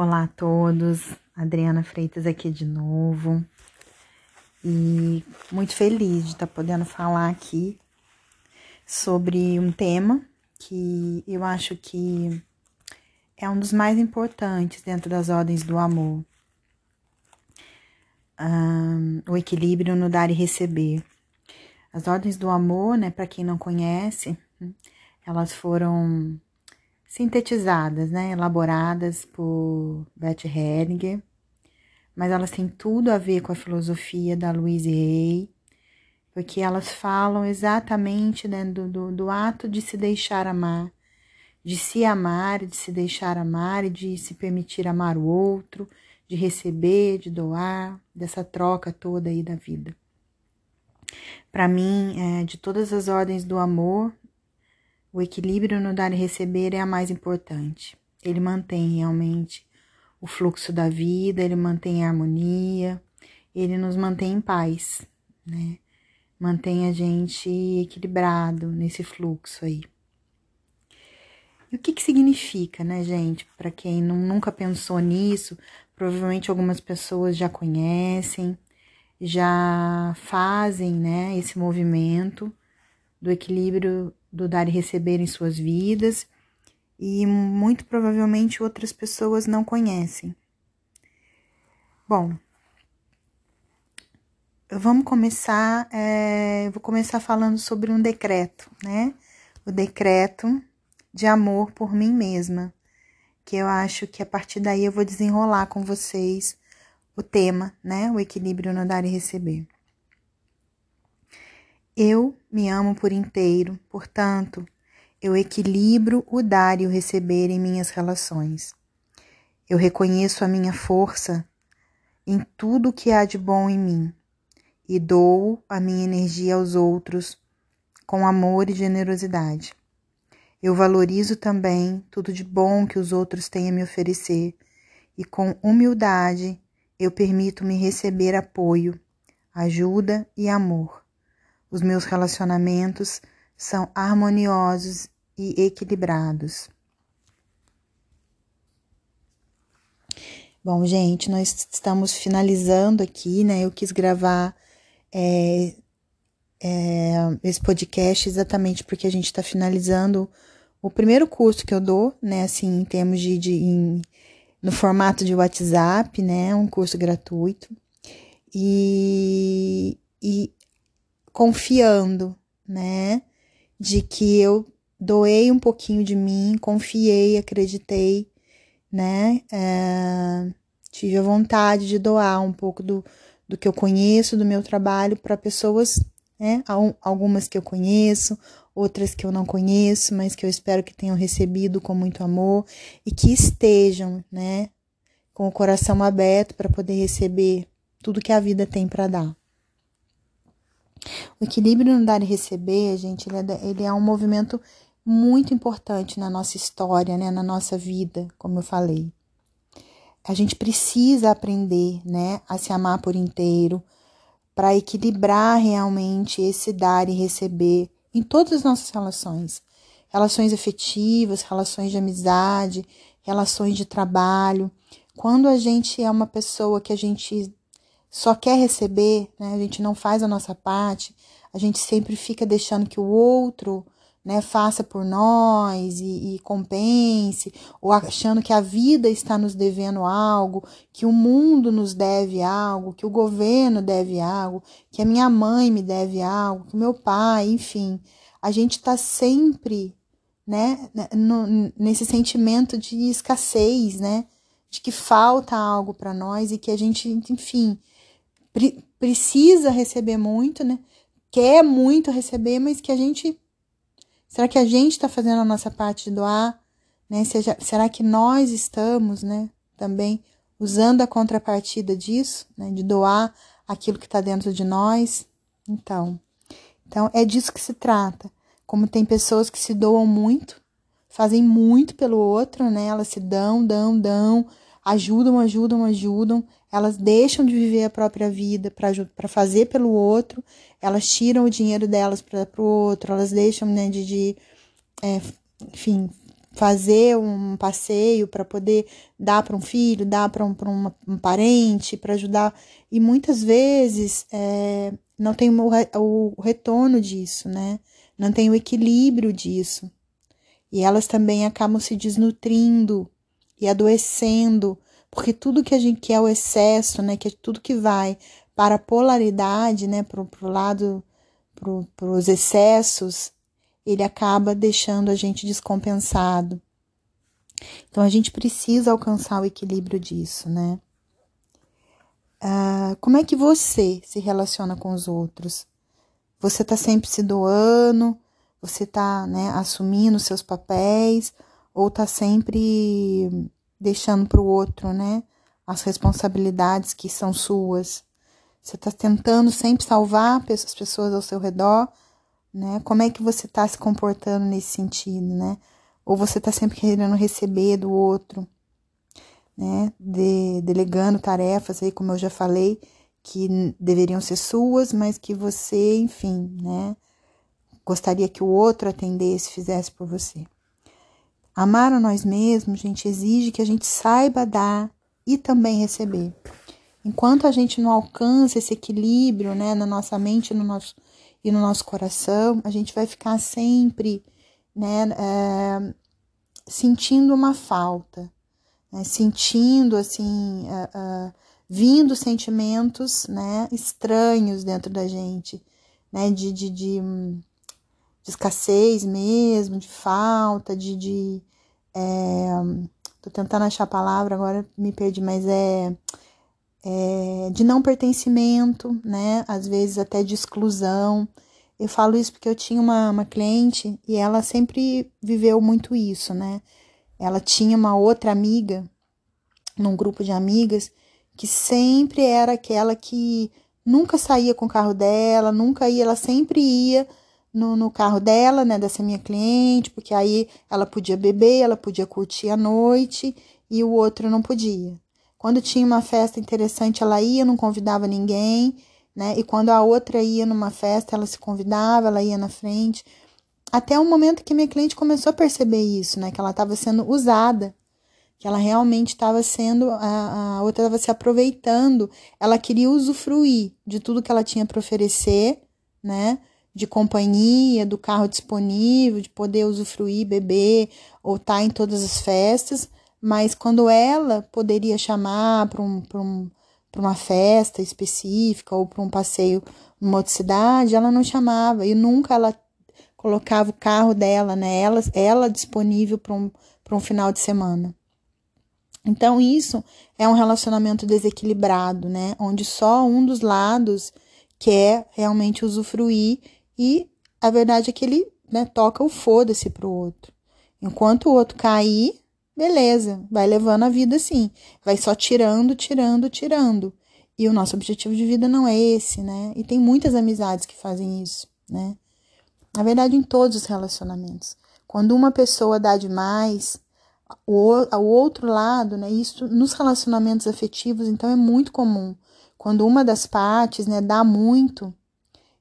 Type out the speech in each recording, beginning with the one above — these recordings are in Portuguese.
Olá a todos, Adriana Freitas aqui de novo e muito feliz de estar podendo falar aqui sobre um tema que eu acho que é um dos mais importantes dentro das ordens do amor. Um, o equilíbrio no dar e receber. As ordens do amor, né, para quem não conhece, elas foram sintetizadas, né, elaboradas por Beth Hellinger, mas elas têm tudo a ver com a filosofia da Louise Hay, porque elas falam exatamente né, do, do, do ato de se deixar amar, de se amar, de se deixar amar e de se permitir amar o outro, de receber, de doar, dessa troca toda aí da vida. Para mim, é, de todas as ordens do amor, o equilíbrio no dar e receber é a mais importante. Ele mantém realmente o fluxo da vida, ele mantém a harmonia, ele nos mantém em paz, né? Mantém a gente equilibrado nesse fluxo aí. E o que, que significa, né, gente? Para quem não, nunca pensou nisso, provavelmente algumas pessoas já conhecem, já fazem, né, esse movimento do equilíbrio do dar e receber em suas vidas e muito provavelmente outras pessoas não conhecem. Bom, vamos começar. É, vou começar falando sobre um decreto, né? O decreto de amor por mim mesma, que eu acho que a partir daí eu vou desenrolar com vocês o tema, né? O equilíbrio no dar e receber. Eu me amo por inteiro, portanto, eu equilibro o dar e o receber em minhas relações. Eu reconheço a minha força em tudo o que há de bom em mim e dou a minha energia aos outros com amor e generosidade. Eu valorizo também tudo de bom que os outros têm a me oferecer e com humildade eu permito-me receber apoio, ajuda e amor os meus relacionamentos são harmoniosos e equilibrados. Bom, gente, nós estamos finalizando aqui, né? Eu quis gravar é, é, esse podcast exatamente porque a gente está finalizando o primeiro curso que eu dou, né? Assim, em termos de, de em, no formato de WhatsApp, né? Um curso gratuito. E, e confiando, né? De que eu doei um pouquinho de mim, confiei, acreditei, né? É, tive a vontade de doar um pouco do, do que eu conheço, do meu trabalho, para pessoas, né? Algumas que eu conheço, outras que eu não conheço, mas que eu espero que tenham recebido com muito amor e que estejam, né? Com o coração aberto para poder receber tudo que a vida tem para dar. O equilíbrio no dar e receber, gente, ele é, ele é um movimento muito importante na nossa história, né, na nossa vida, como eu falei. A gente precisa aprender, né, a se amar por inteiro, para equilibrar realmente esse dar e receber em todas as nossas relações. Relações afetivas, relações de amizade, relações de trabalho. Quando a gente é uma pessoa que a gente só quer receber, né? A gente não faz a nossa parte, a gente sempre fica deixando que o outro, né, faça por nós e, e compense, ou achando que a vida está nos devendo algo, que o mundo nos deve algo, que o governo deve algo, que a minha mãe me deve algo, que o meu pai, enfim. A gente está sempre, né, no, nesse sentimento de escassez, né, de que falta algo para nós e que a gente, enfim, pre precisa receber muito, né? Quer muito receber, mas que a gente. Será que a gente está fazendo a nossa parte de doar? Né? Seja, será que nós estamos, né? Também usando a contrapartida disso, né? De doar aquilo que está dentro de nós? Então, então é disso que se trata. Como tem pessoas que se doam muito, fazem muito pelo outro, né? Elas se dão, dão, dão, ajudam, ajudam, ajudam, elas deixam de viver a própria vida para fazer pelo outro, elas tiram o dinheiro delas para o outro, elas deixam né, de, de é, enfim, fazer um passeio para poder dar para um filho, dar para um, um parente, para ajudar. E muitas vezes é, não tem o, o retorno disso, né? Não tem o equilíbrio disso. E elas também acabam se desnutrindo e adoecendo, porque tudo que a gente quer é o excesso, né? Que é tudo que vai para a polaridade, né? Para o lado, para os excessos, ele acaba deixando a gente descompensado. Então a gente precisa alcançar o equilíbrio disso, né? Ah, como é que você se relaciona com os outros? Você tá sempre se doando? Você tá, né, assumindo seus papéis? Ou tá sempre deixando para o outro, né, as responsabilidades que são suas? Você tá tentando sempre salvar as pessoas ao seu redor? né? Como é que você está se comportando nesse sentido, né? Ou você está sempre querendo receber do outro, né? De, delegando tarefas aí, como eu já falei, que deveriam ser suas, mas que você, enfim, né? Gostaria que o outro atendesse, fizesse por você. Amar a nós mesmos, gente, exige que a gente saiba dar e também receber. Enquanto a gente não alcança esse equilíbrio, né, na nossa mente, no nosso e no nosso coração, a gente vai ficar sempre né, é, sentindo uma falta, né, sentindo assim, uh, uh, vindo sentimentos né, estranhos dentro da gente, né, de, de, de, de escassez mesmo, de falta, de. de é, tô tentando achar a palavra, agora me perdi, mas é é, de não pertencimento, né? Às vezes até de exclusão. Eu falo isso porque eu tinha uma, uma cliente e ela sempre viveu muito isso, né? Ela tinha uma outra amiga, num grupo de amigas, que sempre era aquela que nunca saía com o carro dela, nunca ia, ela sempre ia no, no carro dela, né, dessa minha cliente, porque aí ela podia beber, ela podia curtir a noite e o outro não podia. Quando tinha uma festa interessante, ela ia, não convidava ninguém, né? E quando a outra ia numa festa, ela se convidava, ela ia na frente. Até o momento que minha cliente começou a perceber isso, né? Que ela estava sendo usada, que ela realmente estava sendo, a, a outra estava se aproveitando, ela queria usufruir de tudo que ela tinha para oferecer, né? De companhia, do carro disponível, de poder usufruir, beber ou estar tá em todas as festas, mas quando ela poderia chamar para um, um, uma festa específica ou para um passeio numa outra cidade, ela não chamava e nunca ela colocava o carro dela, né? Ela, ela disponível para um, um final de semana. Então, isso é um relacionamento desequilibrado, né? Onde só um dos lados quer realmente usufruir e a verdade é que ele né, toca o foda-se pro outro. Enquanto o outro cair, beleza, vai levando a vida assim, vai só tirando, tirando, tirando. E o nosso objetivo de vida não é esse, né? E tem muitas amizades que fazem isso, né? Na verdade, em todos os relacionamentos. Quando uma pessoa dá demais, o, o outro lado, né? Isso nos relacionamentos afetivos, então é muito comum. Quando uma das partes, né, dá muito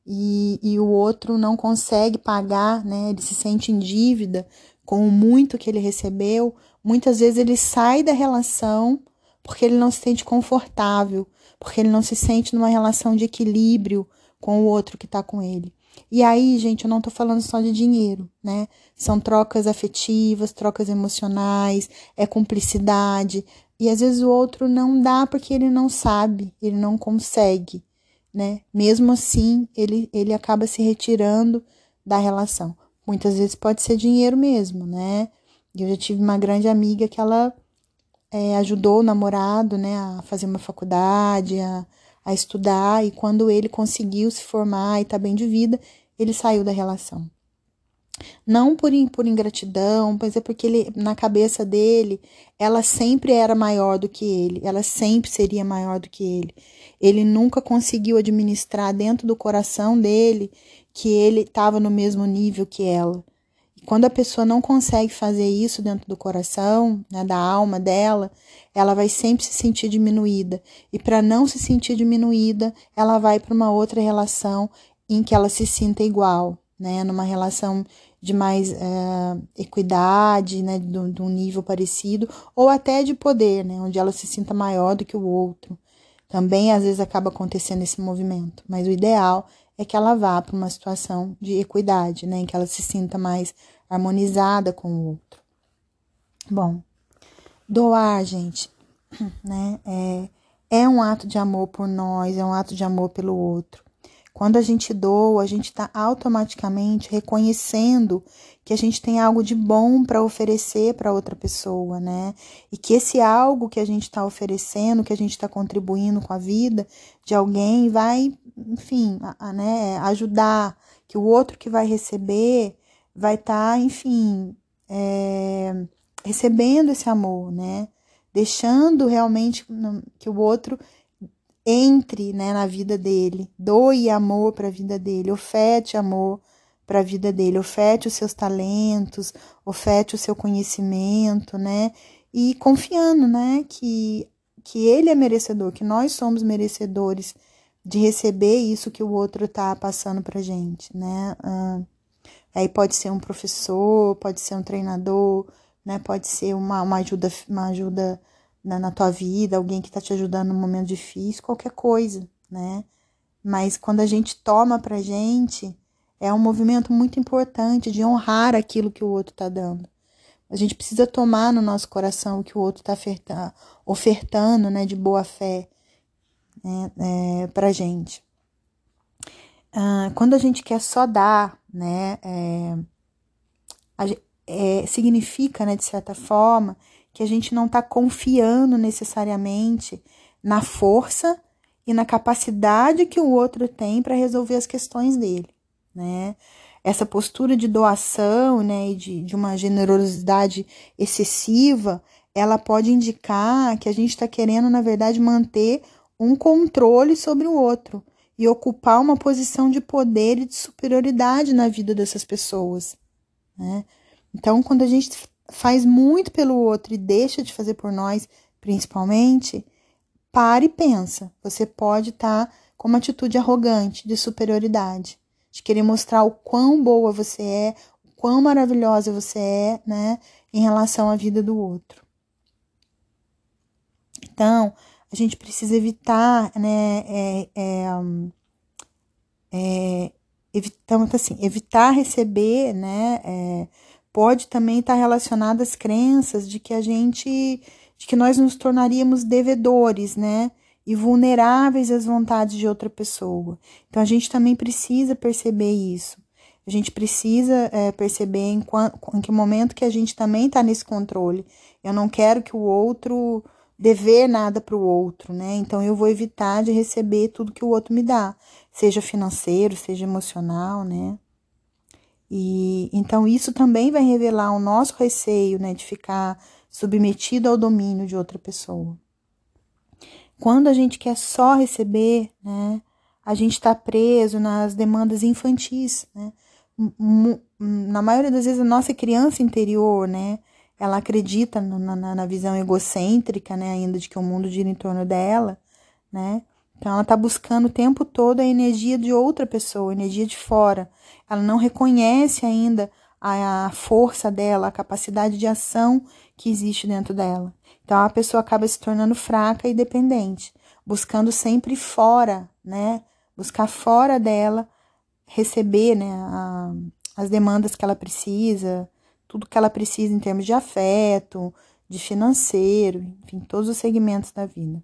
e, e o outro não consegue pagar, né? Ele se sente em dívida com o muito que ele recebeu, muitas vezes ele sai da relação porque ele não se sente confortável, porque ele não se sente numa relação de equilíbrio com o outro que está com ele. E aí, gente, eu não tô falando só de dinheiro, né? São trocas afetivas, trocas emocionais, é cumplicidade. E às vezes o outro não dá porque ele não sabe, ele não consegue, né? Mesmo assim, ele, ele acaba se retirando da relação. Muitas vezes pode ser dinheiro mesmo, né? Eu já tive uma grande amiga que ela é, ajudou o namorado, né, a fazer uma faculdade, a, a estudar, e quando ele conseguiu se formar e tá bem de vida, ele saiu da relação. Não por, por ingratidão, mas é porque ele, na cabeça dele, ela sempre era maior do que ele, ela sempre seria maior do que ele. Ele nunca conseguiu administrar dentro do coração dele que ele estava no mesmo nível que ela. Quando a pessoa não consegue fazer isso dentro do coração, né, da alma dela, ela vai sempre se sentir diminuída. E para não se sentir diminuída, ela vai para uma outra relação em que ela se sinta igual, né, numa relação de mais é, equidade, né, de, um nível parecido, ou até de poder, né, onde ela se sinta maior do que o outro. Também às vezes acaba acontecendo esse movimento, mas o ideal é que ela vá para uma situação de equidade, né, em que ela se sinta mais harmonizada com o outro. Bom, doar, gente, né, é, é um ato de amor por nós, é um ato de amor pelo outro. Quando a gente doa, a gente está automaticamente reconhecendo que a gente tem algo de bom para oferecer para outra pessoa, né? E que esse algo que a gente está oferecendo, que a gente está contribuindo com a vida de alguém, vai, enfim, a, a, né, ajudar, que o outro que vai receber vai estar, tá, enfim, é, recebendo esse amor, né? Deixando realmente que o outro entre né, na vida dele, doe amor para a vida dele, oferte amor para a vida dele, oferte os seus talentos, oferte o seu conhecimento, né? E confiando, né, que, que ele é merecedor, que nós somos merecedores de receber isso que o outro está passando para gente, né? Ah, aí pode ser um professor, pode ser um treinador, né? Pode ser uma, uma ajuda, uma ajuda na, na tua vida, alguém que está te ajudando num momento difícil, qualquer coisa, né? Mas quando a gente toma pra gente, é um movimento muito importante de honrar aquilo que o outro está dando. A gente precisa tomar no nosso coração o que o outro está ofertando, né, de boa fé né, é, para gente. Ah, quando a gente quer só dar, né, é, é, significa, né, de certa forma, que a gente não está confiando necessariamente na força e na capacidade que o outro tem para resolver as questões dele, né? Essa postura de doação, né, e de, de uma generosidade excessiva, ela pode indicar que a gente está querendo, na verdade, manter um controle sobre o outro e ocupar uma posição de poder e de superioridade na vida dessas pessoas, né? Então, quando a gente faz muito pelo outro e deixa de fazer por nós, principalmente, pare e pensa. Você pode estar tá com uma atitude arrogante, de superioridade, de querer mostrar o quão boa você é, o quão maravilhosa você é, né, em relação à vida do outro. Então, a gente precisa evitar, né, é, é, é, evitar, assim, evitar receber, né, é, pode também estar relacionada às crenças de que a gente, de que nós nos tornaríamos devedores, né? E vulneráveis às vontades de outra pessoa. Então a gente também precisa perceber isso. A gente precisa é, perceber em, em que momento que a gente também está nesse controle. Eu não quero que o outro dever nada para o outro, né? Então eu vou evitar de receber tudo que o outro me dá, seja financeiro, seja emocional, né? E então isso também vai revelar o nosso receio, né, de ficar submetido ao domínio de outra pessoa. Quando a gente quer só receber, né, a gente está preso nas demandas infantis, né? Na maioria das vezes a nossa criança interior, né, ela acredita na, na, na visão egocêntrica, né, ainda de que o mundo gira em torno dela, né? Então ela está buscando o tempo todo a energia de outra pessoa, a energia de fora. Ela não reconhece ainda a, força dela, a capacidade de ação que existe dentro dela. Então a pessoa acaba se tornando fraca e dependente, buscando sempre fora, né? Buscar fora dela receber, né, a, as demandas que ela precisa, tudo que ela precisa em termos de afeto, de financeiro, enfim, todos os segmentos da vida.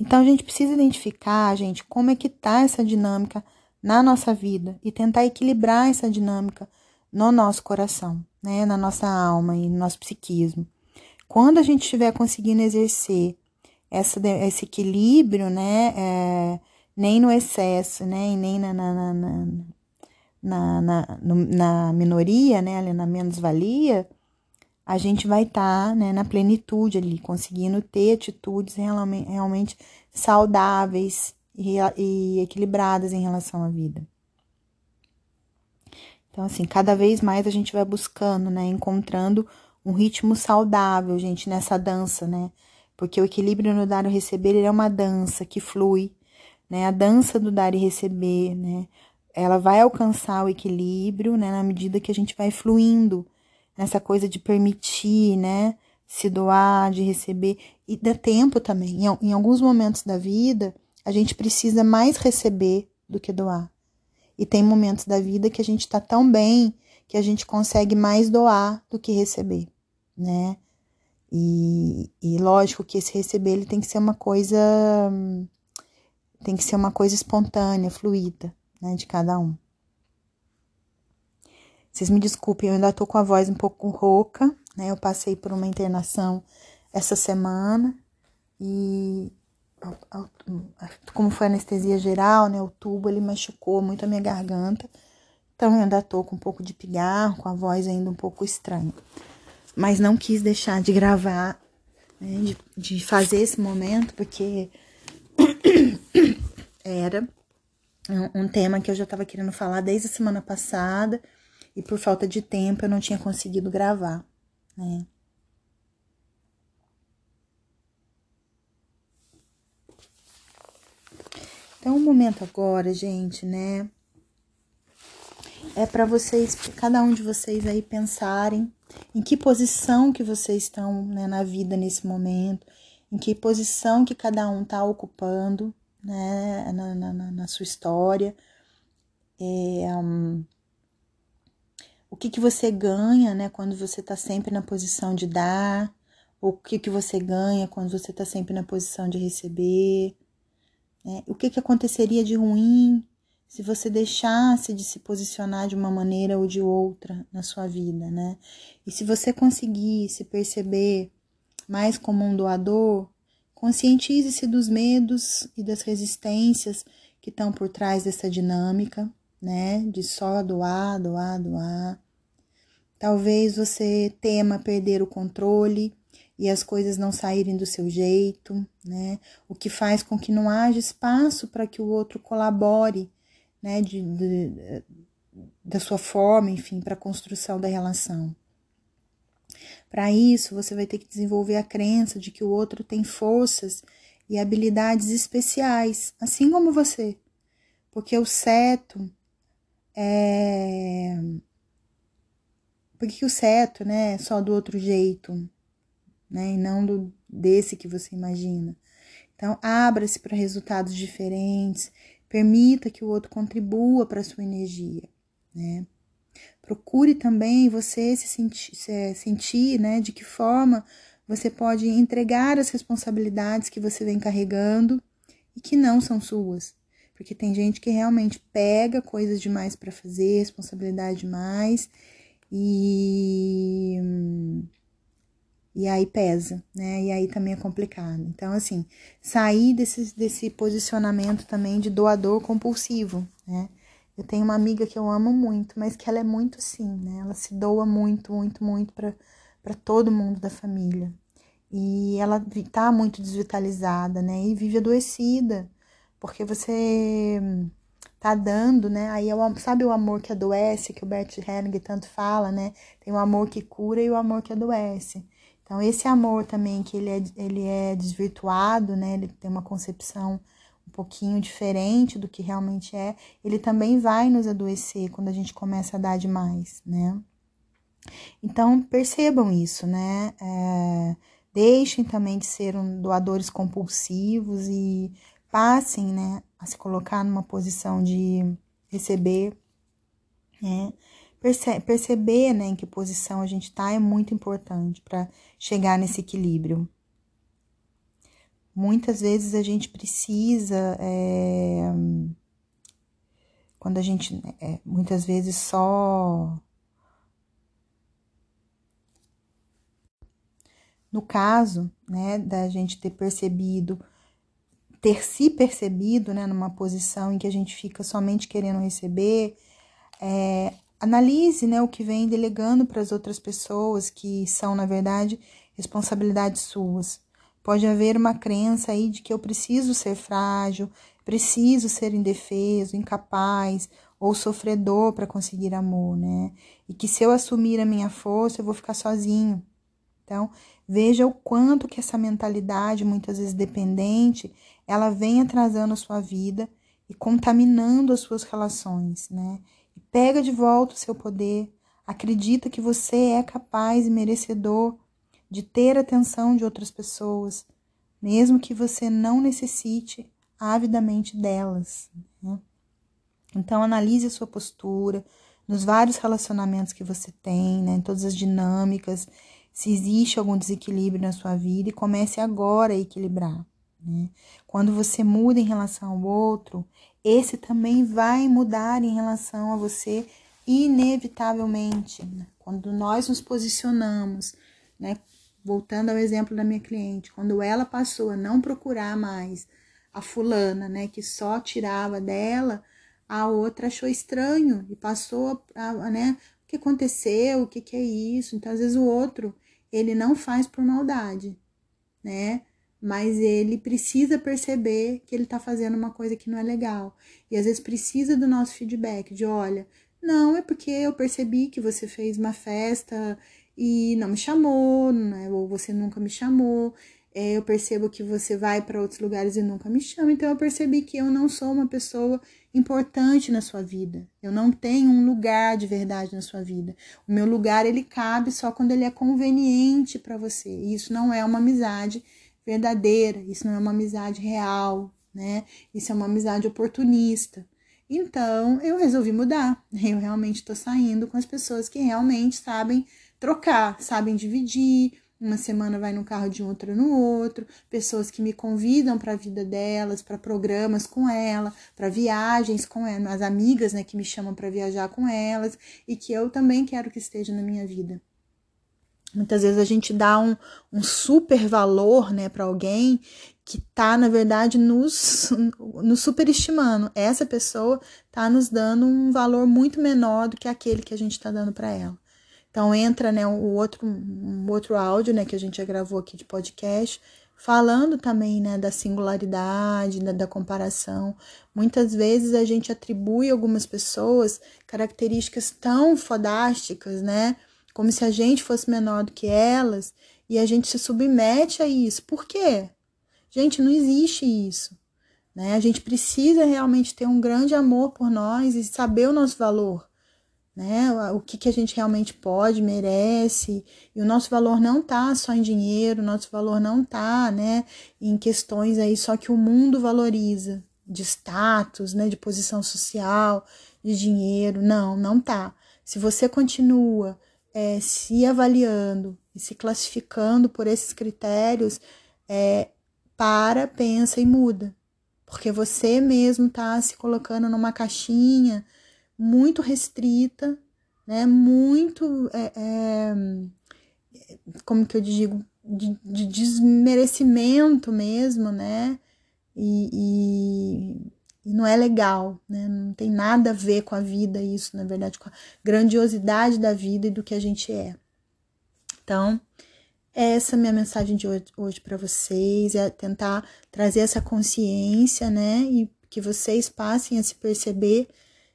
Então a gente precisa identificar, gente, como é que tá essa dinâmica na nossa vida e tentar equilibrar essa dinâmica no nosso coração, né, na nossa alma e no nosso psiquismo. Quando a gente estiver conseguindo exercer essa, esse equilíbrio, né, é, nem no excesso, né, e nem na, na, na, na, na, na minoria, né, na menos-valia, a gente vai estar tá, né, na plenitude ali, conseguindo ter atitudes realmente saudáveis e, e equilibradas em relação à vida. Então, assim, cada vez mais a gente vai buscando, né, encontrando um ritmo saudável, gente, nessa dança, né? Porque o equilíbrio no dar e receber é uma dança que flui, né? A dança do dar e receber, né? ela vai alcançar o equilíbrio, né, na medida que a gente vai fluindo nessa coisa de permitir, né, se doar, de receber e dá tempo também. Em, em alguns momentos da vida, a gente precisa mais receber do que doar. E tem momentos da vida que a gente está tão bem que a gente consegue mais doar do que receber, né? E, e lógico que esse receber ele tem que ser uma coisa tem que ser uma coisa espontânea, fluida, né, de cada um. Vocês me desculpem, eu ainda tô com a voz um pouco rouca, né? Eu passei por uma internação essa semana e como foi anestesia geral, né? O tubo ele machucou muito a minha garganta. Então eu ainda tô com um pouco de pigarro, com a voz ainda um pouco estranha. Mas não quis deixar de gravar, né, de, de fazer esse momento, porque era um tema que eu já estava querendo falar desde a semana passada e por falta de tempo eu não tinha conseguido gravar, né? Então, o momento agora, gente, né? É para vocês, cada um de vocês aí pensarem em que posição que vocês estão né, na vida nesse momento, em que posição que cada um está ocupando né, na, na, na, sua história. É, um, o que, que você ganha né, quando você está sempre na posição de dar, o que, que você ganha quando você está sempre na posição de receber. Né? O que, que aconteceria de ruim se você deixasse de se posicionar de uma maneira ou de outra na sua vida, né? E se você conseguir se perceber mais como um doador, conscientize-se dos medos e das resistências que estão por trás dessa dinâmica, né? De só doar, doar, doar. Talvez você tema perder o controle e as coisas não saírem do seu jeito, né? O que faz com que não haja espaço para que o outro colabore né, de, de, da sua forma, enfim, para a construção da relação. Para isso, você vai ter que desenvolver a crença de que o outro tem forças e habilidades especiais, assim como você. Porque o certo é. Porque o certo, né, é só do outro jeito, né, e não do desse que você imagina. Então, abra-se para resultados diferentes, Permita que o outro contribua para a sua energia, né? Procure também você se sentir, se sentir, né, de que forma você pode entregar as responsabilidades que você vem carregando e que não são suas. Porque tem gente que realmente pega coisas demais para fazer, responsabilidade demais e e aí pesa, né? E aí também é complicado. Então, assim, sair desse, desse posicionamento também de doador compulsivo, né? Eu tenho uma amiga que eu amo muito, mas que ela é muito assim, né? Ela se doa muito, muito, muito para todo mundo da família. E ela tá muito desvitalizada, né? E vive adoecida, porque você tá dando, né? Aí é o, sabe o amor que adoece, que o Bert Helling tanto fala, né? Tem o amor que cura e o amor que adoece. Então, esse amor também, que ele é, ele é desvirtuado, né? Ele tem uma concepção um pouquinho diferente do que realmente é, ele também vai nos adoecer quando a gente começa a dar demais, né? Então, percebam isso, né? É, deixem também de ser um doadores compulsivos e passem, né, a se colocar numa posição de receber, né? Perce perceber né, em que posição a gente está é muito importante para chegar nesse equilíbrio. Muitas vezes a gente precisa, é, quando a gente, é, muitas vezes só. No caso, né, da gente ter percebido, ter se percebido, né, numa posição em que a gente fica somente querendo receber, é, analise né, o que vem delegando para as outras pessoas, que são, na verdade, responsabilidades suas. Pode haver uma crença aí de que eu preciso ser frágil, preciso ser indefeso, incapaz ou sofredor para conseguir amor, né? E que se eu assumir a minha força, eu vou ficar sozinho. Então, veja o quanto que essa mentalidade, muitas vezes dependente, ela vem atrasando a sua vida e contaminando as suas relações, né? E pega de volta o seu poder, acredita que você é capaz e merecedor de ter atenção de outras pessoas, mesmo que você não necessite avidamente delas. Né? Então, analise a sua postura nos vários relacionamentos que você tem, né? todas as dinâmicas, se existe algum desequilíbrio na sua vida e comece agora a equilibrar. Né? Quando você muda em relação ao outro, esse também vai mudar em relação a você inevitavelmente. Né? Quando nós nos posicionamos, né? voltando ao exemplo da minha cliente, quando ela passou a não procurar mais a fulana, né, que só tirava dela, a outra achou estranho e passou a, a né, que aconteceu, o que, que é isso. Então, às vezes o outro, ele não faz por maldade, né? Mas ele precisa perceber que ele tá fazendo uma coisa que não é legal. E às vezes precisa do nosso feedback, de olha, não, é porque eu percebi que você fez uma festa e não me chamou, né? ou você nunca me chamou. É, eu percebo que você vai para outros lugares e nunca me chama, então eu percebi que eu não sou uma pessoa importante na sua vida. Eu não tenho um lugar de verdade na sua vida. O meu lugar ele cabe só quando ele é conveniente para você. E isso não é uma amizade verdadeira, isso não é uma amizade real, né? Isso é uma amizade oportunista. Então, eu resolvi mudar. Eu realmente estou saindo com as pessoas que realmente sabem trocar, sabem dividir. Uma semana vai no carro de outra no outro. Pessoas que me convidam para a vida delas, para programas com ela, para viagens com ela, as amigas, né, que me chamam para viajar com elas e que eu também quero que esteja na minha vida. Muitas vezes a gente dá um, um super valor, né, para alguém que tá, na verdade, nos, nos superestimando. Essa pessoa tá nos dando um valor muito menor do que aquele que a gente está dando para ela. Então entra, né, o outro um outro áudio, né, que a gente já gravou aqui de podcast, falando também, né, da singularidade, da, da comparação. Muitas vezes a gente atribui algumas pessoas características tão fodásticas, né, como se a gente fosse menor do que elas, e a gente se submete a isso. Por quê? Gente, não existe isso. Né? A gente precisa realmente ter um grande amor por nós e saber o nosso valor né? O que, que a gente realmente pode, merece. E o nosso valor não tá só em dinheiro, o nosso valor não tá, né, em questões aí só que o mundo valoriza, de status, né, de posição social, de dinheiro. Não, não tá. Se você continua é, se avaliando e se classificando por esses critérios, é, para, pensa e muda. Porque você mesmo tá se colocando numa caixinha muito restrita, né? Muito, é, é, como que eu digo, de, de, desmerecimento mesmo, né? E, e, e, não é legal, né? Não tem nada a ver com a vida isso, na verdade, com a grandiosidade da vida e do que a gente é. Então, essa é a minha mensagem de hoje, hoje para vocês, é tentar trazer essa consciência, né? E que vocês passem a se perceber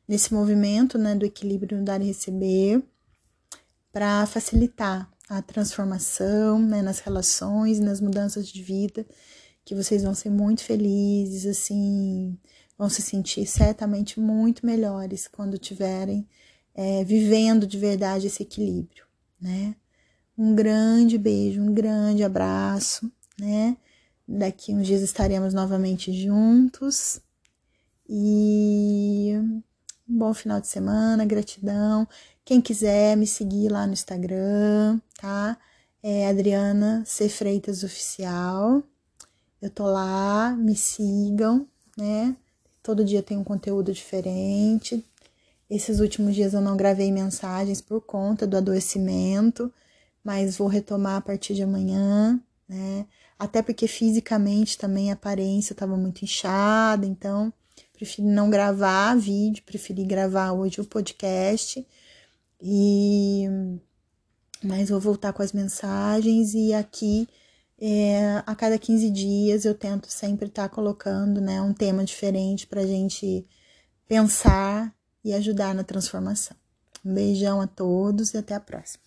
nesse movimento né, do equilíbrio dar e receber, para facilitar a transformação né, nas relações nas mudanças de vida, que vocês vão ser muito felizes, assim, vão se sentir certamente muito melhores quando tiverem é, vivendo de verdade esse equilíbrio, né? Um grande beijo, um grande abraço, né? Daqui uns dias estaremos novamente juntos e um bom final de semana, gratidão. Quem quiser me seguir lá no Instagram, tá? É Adriana C. Freitas Oficial. Eu tô lá, me sigam, né? Todo dia tem um conteúdo diferente. Esses últimos dias eu não gravei mensagens por conta do adoecimento, mas vou retomar a partir de amanhã, né? Até porque fisicamente também a aparência estava muito inchada, então preferi não gravar vídeo, preferi gravar hoje o podcast. E mas vou voltar com as mensagens e aqui é, a cada 15 dias eu tento sempre estar tá colocando né, um tema diferente para a gente pensar e ajudar na transformação. Um beijão a todos e até a próxima.